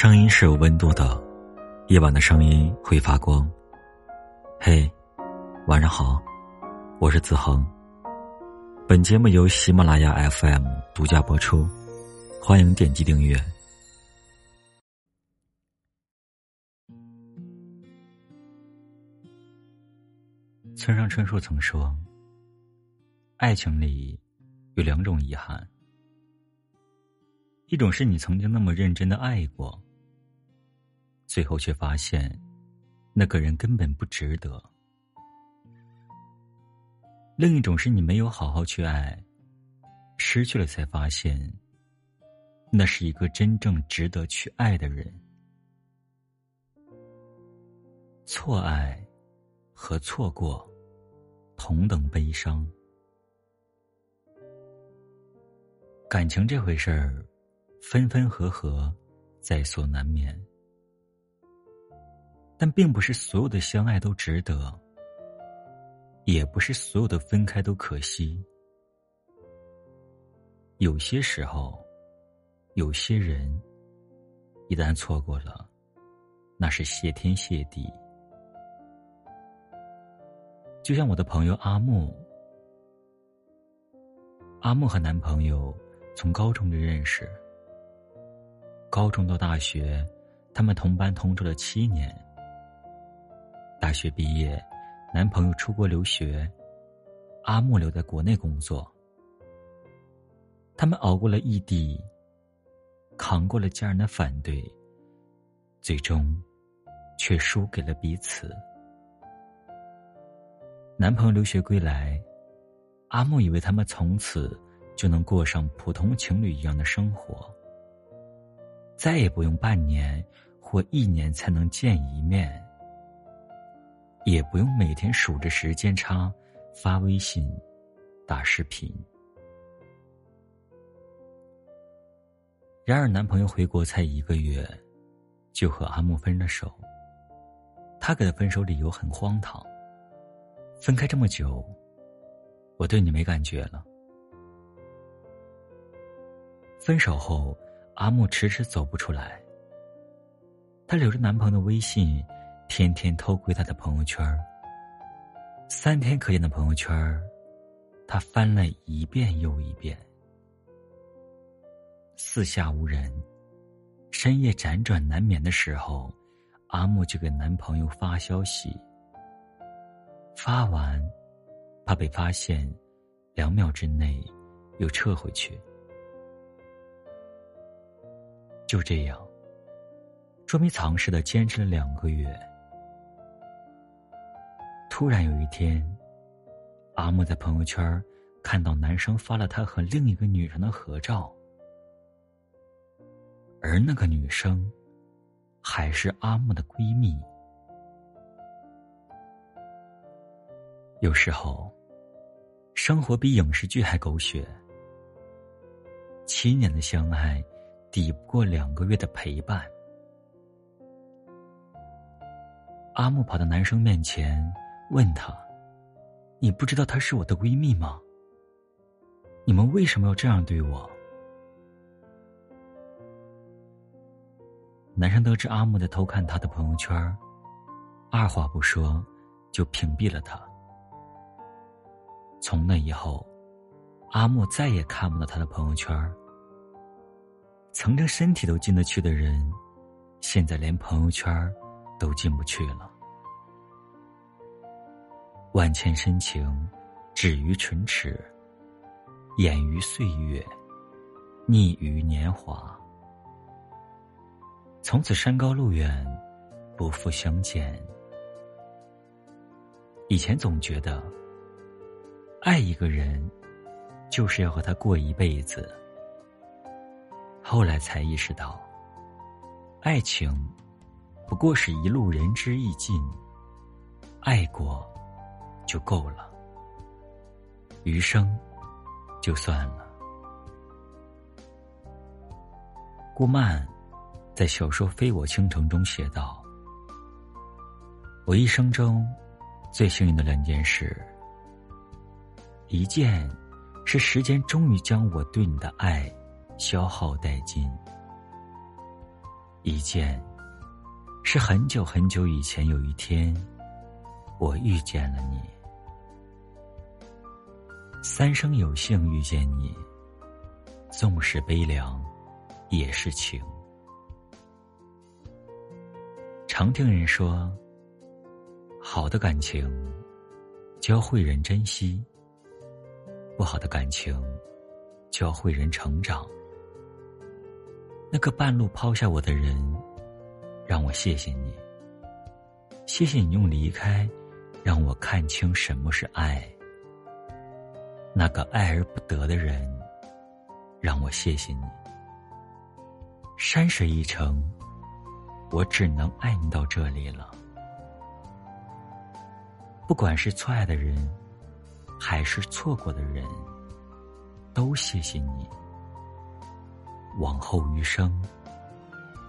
声音是有温度的，夜晚的声音会发光。嘿，晚上好，我是子恒。本节目由喜马拉雅 FM 独家播出，欢迎点击订阅。村上春树曾说：“爱情里有两种遗憾。”一种是你曾经那么认真的爱过，最后却发现那个人根本不值得；另一种是你没有好好去爱，失去了才发现那是一个真正值得去爱的人。错爱和错过同等悲伤，感情这回事儿。分分合合，在所难免。但并不是所有的相爱都值得，也不是所有的分开都可惜。有些时候，有些人，一旦错过了，那是谢天谢地。就像我的朋友阿木，阿木和男朋友从高中就认识。高中到大学，他们同班同住了七年。大学毕业，男朋友出国留学，阿木留在国内工作。他们熬过了异地，扛过了家人的反对，最终却输给了彼此。男朋友留学归来，阿木以为他们从此就能过上普通情侣一样的生活。再也不用半年或一年才能见一面，也不用每天数着时间差发微信、打视频。然而，男朋友回国才一个月，就和阿木分了手。他给的分手理由很荒唐：分开这么久，我对你没感觉了。分手后。阿木迟迟走不出来。她留着男朋友的微信，天天偷窥他的朋友圈三天可见的朋友圈她翻了一遍又一遍。四下无人，深夜辗转难眠的时候，阿木就给男朋友发消息。发完，怕被发现，两秒之内又撤回去。就这样，捉迷藏似的坚持了两个月。突然有一天，阿木在朋友圈看到男生发了他和另一个女生的合照，而那个女生还是阿木的闺蜜。有时候，生活比影视剧还狗血。七年的相爱。抵不过两个月的陪伴。阿木跑到男生面前，问他：“你不知道她是我的闺蜜吗？你们为什么要这样对我？”男生得知阿木在偷看他的朋友圈，二话不说就屏蔽了他。从那以后，阿木再也看不到他的朋友圈。曾经身体都进得去的人，现在连朋友圈都进不去了。万千深情，止于唇齿，掩于岁月，溺于年华。从此山高路远，不复相见。以前总觉得，爱一个人，就是要和他过一辈子。后来才意识到，爱情不过是一路仁至义尽，爱过就够了，余生就算了。顾漫在小说《非我倾城》中写道：“我一生中最幸运的两件事，一件是时间终于将我对你的爱。”消耗殆尽。一件，是很久很久以前有一天，我遇见了你。三生有幸遇见你，纵使悲凉，也是情。常听人说，好的感情教会人珍惜，不好的感情教会人成长。那个半路抛下我的人，让我谢谢你，谢谢你用离开让我看清什么是爱。那个爱而不得的人，让我谢谢你。山水一程，我只能爱你到这里了。不管是错爱的人，还是错过的人，都谢谢你。往后余生，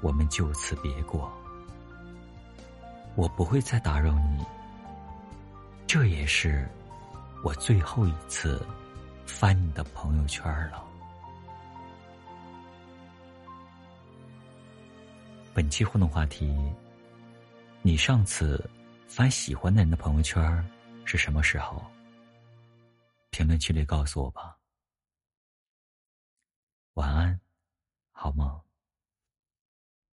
我们就此别过。我不会再打扰你，这也是我最后一次。翻你的朋友圈了。本期互动话题：你上次翻喜欢的人的朋友圈是什么时候？评论区里告诉我吧。晚安，好梦。